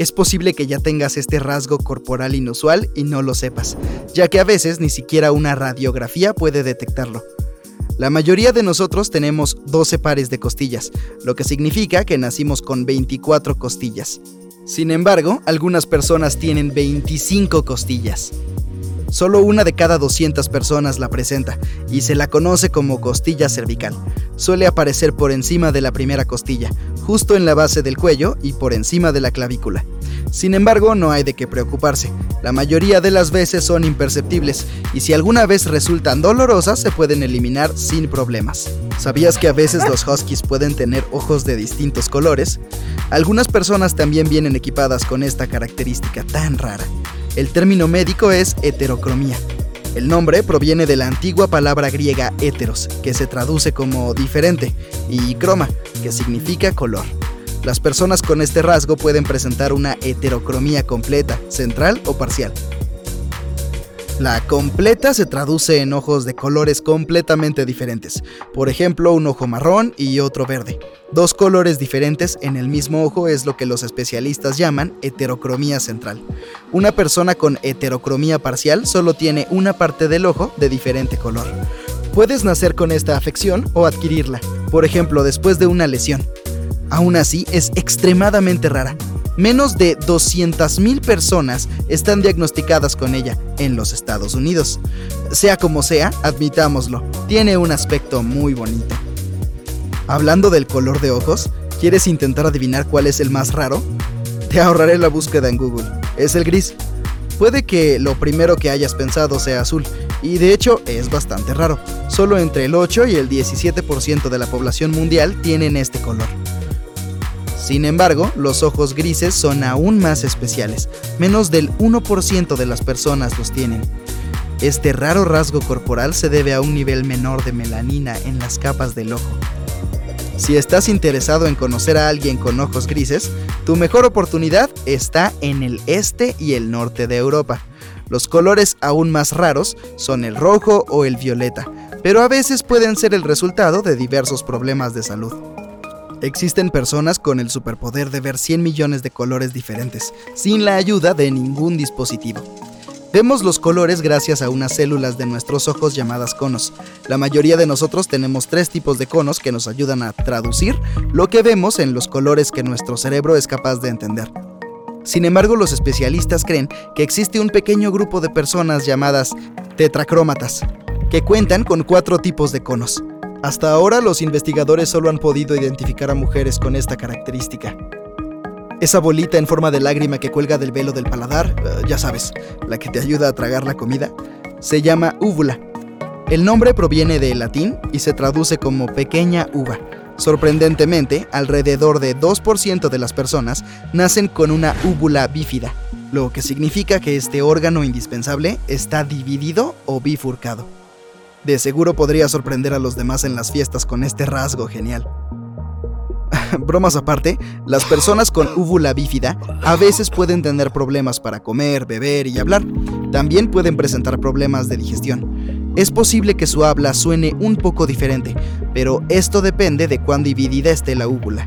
Es posible que ya tengas este rasgo corporal inusual y no lo sepas, ya que a veces ni siquiera una radiografía puede detectarlo. La mayoría de nosotros tenemos 12 pares de costillas, lo que significa que nacimos con 24 costillas. Sin embargo, algunas personas tienen 25 costillas. Solo una de cada 200 personas la presenta y se la conoce como costilla cervical. Suele aparecer por encima de la primera costilla, justo en la base del cuello y por encima de la clavícula. Sin embargo, no hay de qué preocuparse. La mayoría de las veces son imperceptibles y si alguna vez resultan dolorosas se pueden eliminar sin problemas. ¿Sabías que a veces los huskies pueden tener ojos de distintos colores? Algunas personas también vienen equipadas con esta característica tan rara. El término médico es heterocromía. El nombre proviene de la antigua palabra griega heteros, que se traduce como diferente, y croma, que significa color. Las personas con este rasgo pueden presentar una heterocromía completa, central o parcial. La completa se traduce en ojos de colores completamente diferentes, por ejemplo un ojo marrón y otro verde. Dos colores diferentes en el mismo ojo es lo que los especialistas llaman heterocromía central. Una persona con heterocromía parcial solo tiene una parte del ojo de diferente color. Puedes nacer con esta afección o adquirirla, por ejemplo después de una lesión. Aún así, es extremadamente rara menos de 200.000 personas están diagnosticadas con ella en los Estados Unidos. Sea como sea, admitámoslo, tiene un aspecto muy bonito. Hablando del color de ojos, ¿quieres intentar adivinar cuál es el más raro? Te ahorraré la búsqueda en Google. Es el gris. Puede que lo primero que hayas pensado sea azul, y de hecho es bastante raro. Solo entre el 8 y el 17% de la población mundial tienen este color. Sin embargo, los ojos grises son aún más especiales. Menos del 1% de las personas los tienen. Este raro rasgo corporal se debe a un nivel menor de melanina en las capas del ojo. Si estás interesado en conocer a alguien con ojos grises, tu mejor oportunidad está en el este y el norte de Europa. Los colores aún más raros son el rojo o el violeta, pero a veces pueden ser el resultado de diversos problemas de salud. Existen personas con el superpoder de ver 100 millones de colores diferentes, sin la ayuda de ningún dispositivo. Vemos los colores gracias a unas células de nuestros ojos llamadas conos. La mayoría de nosotros tenemos tres tipos de conos que nos ayudan a traducir lo que vemos en los colores que nuestro cerebro es capaz de entender. Sin embargo, los especialistas creen que existe un pequeño grupo de personas llamadas tetracrómatas, que cuentan con cuatro tipos de conos. Hasta ahora los investigadores solo han podido identificar a mujeres con esta característica. Esa bolita en forma de lágrima que cuelga del velo del paladar, eh, ya sabes, la que te ayuda a tragar la comida, se llama úvula. El nombre proviene del latín y se traduce como pequeña uva. Sorprendentemente, alrededor de 2% de las personas nacen con una úvula bífida, lo que significa que este órgano indispensable está dividido o bifurcado. De seguro podría sorprender a los demás en las fiestas con este rasgo genial. Bromas aparte, las personas con úvula bífida a veces pueden tener problemas para comer, beber y hablar. También pueden presentar problemas de digestión. Es posible que su habla suene un poco diferente, pero esto depende de cuán dividida esté la úvula.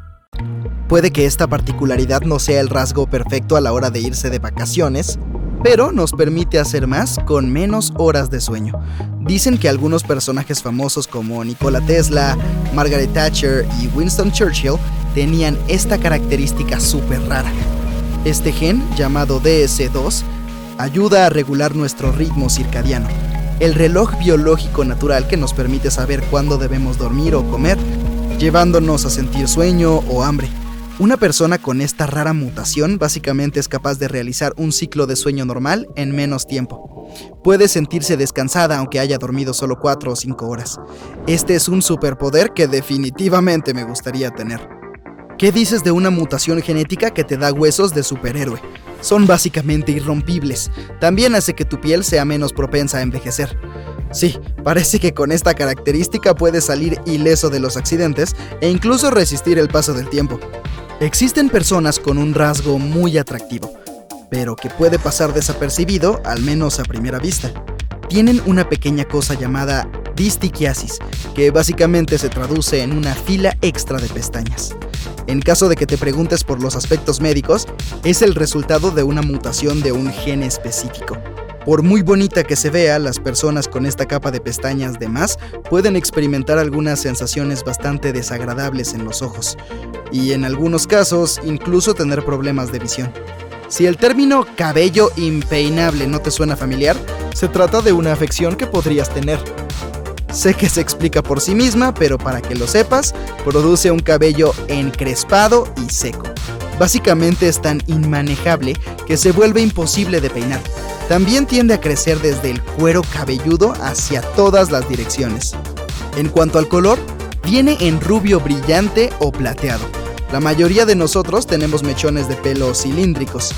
Puede que esta particularidad no sea el rasgo perfecto a la hora de irse de vacaciones, pero nos permite hacer más con menos horas de sueño. Dicen que algunos personajes famosos como Nikola Tesla, Margaret Thatcher y Winston Churchill tenían esta característica súper rara. Este gen, llamado DS2, ayuda a regular nuestro ritmo circadiano, el reloj biológico natural que nos permite saber cuándo debemos dormir o comer, llevándonos a sentir sueño o hambre. Una persona con esta rara mutación básicamente es capaz de realizar un ciclo de sueño normal en menos tiempo. Puede sentirse descansada aunque haya dormido solo 4 o 5 horas. Este es un superpoder que definitivamente me gustaría tener. ¿Qué dices de una mutación genética que te da huesos de superhéroe? Son básicamente irrompibles. También hace que tu piel sea menos propensa a envejecer. Sí, parece que con esta característica puedes salir ileso de los accidentes e incluso resistir el paso del tiempo. Existen personas con un rasgo muy atractivo, pero que puede pasar desapercibido, al menos a primera vista. Tienen una pequeña cosa llamada distiquiasis, que básicamente se traduce en una fila extra de pestañas. En caso de que te preguntes por los aspectos médicos, es el resultado de una mutación de un gen específico. Por muy bonita que se vea, las personas con esta capa de pestañas de más pueden experimentar algunas sensaciones bastante desagradables en los ojos, y en algunos casos incluso tener problemas de visión. Si el término cabello impeinable no te suena familiar, se trata de una afección que podrías tener. Sé que se explica por sí misma, pero para que lo sepas, produce un cabello encrespado y seco. Básicamente es tan inmanejable que se vuelve imposible de peinar. También tiende a crecer desde el cuero cabelludo hacia todas las direcciones. En cuanto al color, viene en rubio brillante o plateado. La mayoría de nosotros tenemos mechones de pelo cilíndricos.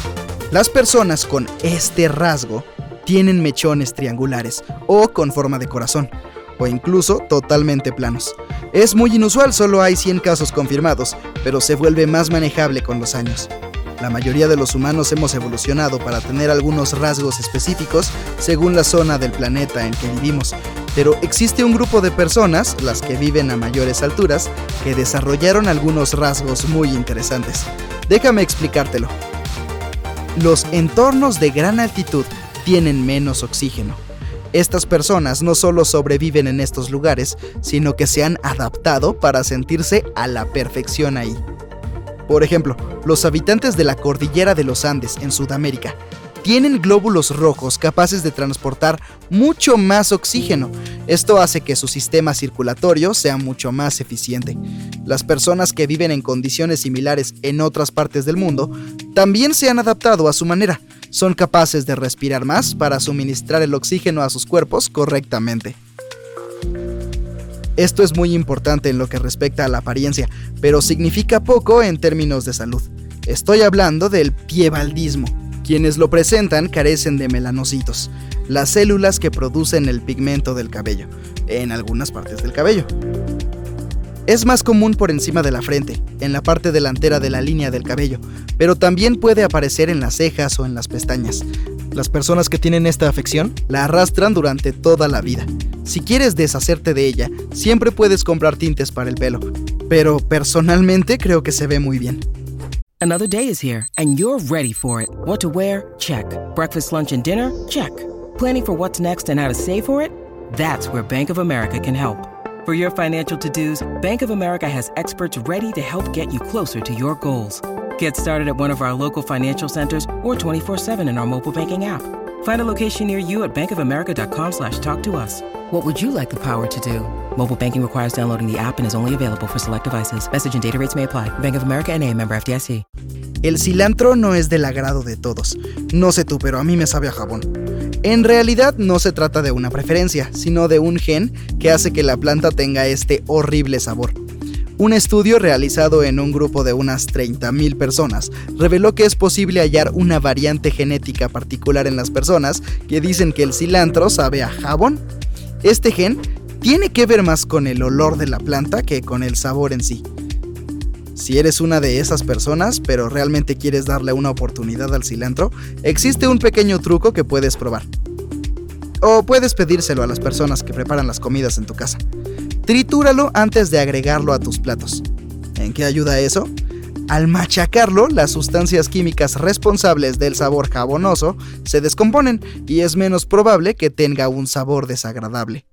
Las personas con este rasgo tienen mechones triangulares o con forma de corazón, o incluso totalmente planos. Es muy inusual, solo hay 100 casos confirmados, pero se vuelve más manejable con los años. La mayoría de los humanos hemos evolucionado para tener algunos rasgos específicos según la zona del planeta en que vivimos, pero existe un grupo de personas, las que viven a mayores alturas, que desarrollaron algunos rasgos muy interesantes. Déjame explicártelo. Los entornos de gran altitud tienen menos oxígeno. Estas personas no solo sobreviven en estos lugares, sino que se han adaptado para sentirse a la perfección ahí. Por ejemplo, los habitantes de la cordillera de los Andes en Sudamérica tienen glóbulos rojos capaces de transportar mucho más oxígeno. Esto hace que su sistema circulatorio sea mucho más eficiente. Las personas que viven en condiciones similares en otras partes del mundo también se han adaptado a su manera. Son capaces de respirar más para suministrar el oxígeno a sus cuerpos correctamente. Esto es muy importante en lo que respecta a la apariencia, pero significa poco en términos de salud. Estoy hablando del piebaldismo. Quienes lo presentan carecen de melanocitos, las células que producen el pigmento del cabello, en algunas partes del cabello. Es más común por encima de la frente, en la parte delantera de la línea del cabello, pero también puede aparecer en las cejas o en las pestañas. Las personas que tienen esta afección la arrastran durante toda la vida. Si quieres deshacerte de ella, siempre puedes comprar tintes para el pelo, pero personalmente creo que se ve muy bien. Another day is here and you're ready for it. What to wear? Check. Breakfast, lunch and dinner? Check. Planning for what's next and how to save for it? That's where Bank of America can help. For your financial to-dos, Bank of America has experts ready to help get you closer to your goals. Get started at one of our local financial centers or 24-7 in our mobile banking app. Find a location near you at bankofamerica.com slash talk to us. What would you like the power to do? Mobile banking requires downloading the app and is only available for select devices. Message and data rates may apply. Bank of America NA, member FDIC. El cilantro no es del agrado de todos. No sé tú, pero a mí me sabe a jabón. En realidad no se trata de una preferencia, sino de un gen que hace que la planta tenga este horrible sabor. Un estudio realizado en un grupo de unas 30.000 personas reveló que es posible hallar una variante genética particular en las personas que dicen que el cilantro sabe a jabón. Este gen tiene que ver más con el olor de la planta que con el sabor en sí. Si eres una de esas personas, pero realmente quieres darle una oportunidad al cilantro, existe un pequeño truco que puedes probar. O puedes pedírselo a las personas que preparan las comidas en tu casa. Tritúralo antes de agregarlo a tus platos. ¿En qué ayuda eso? Al machacarlo, las sustancias químicas responsables del sabor jabonoso se descomponen y es menos probable que tenga un sabor desagradable.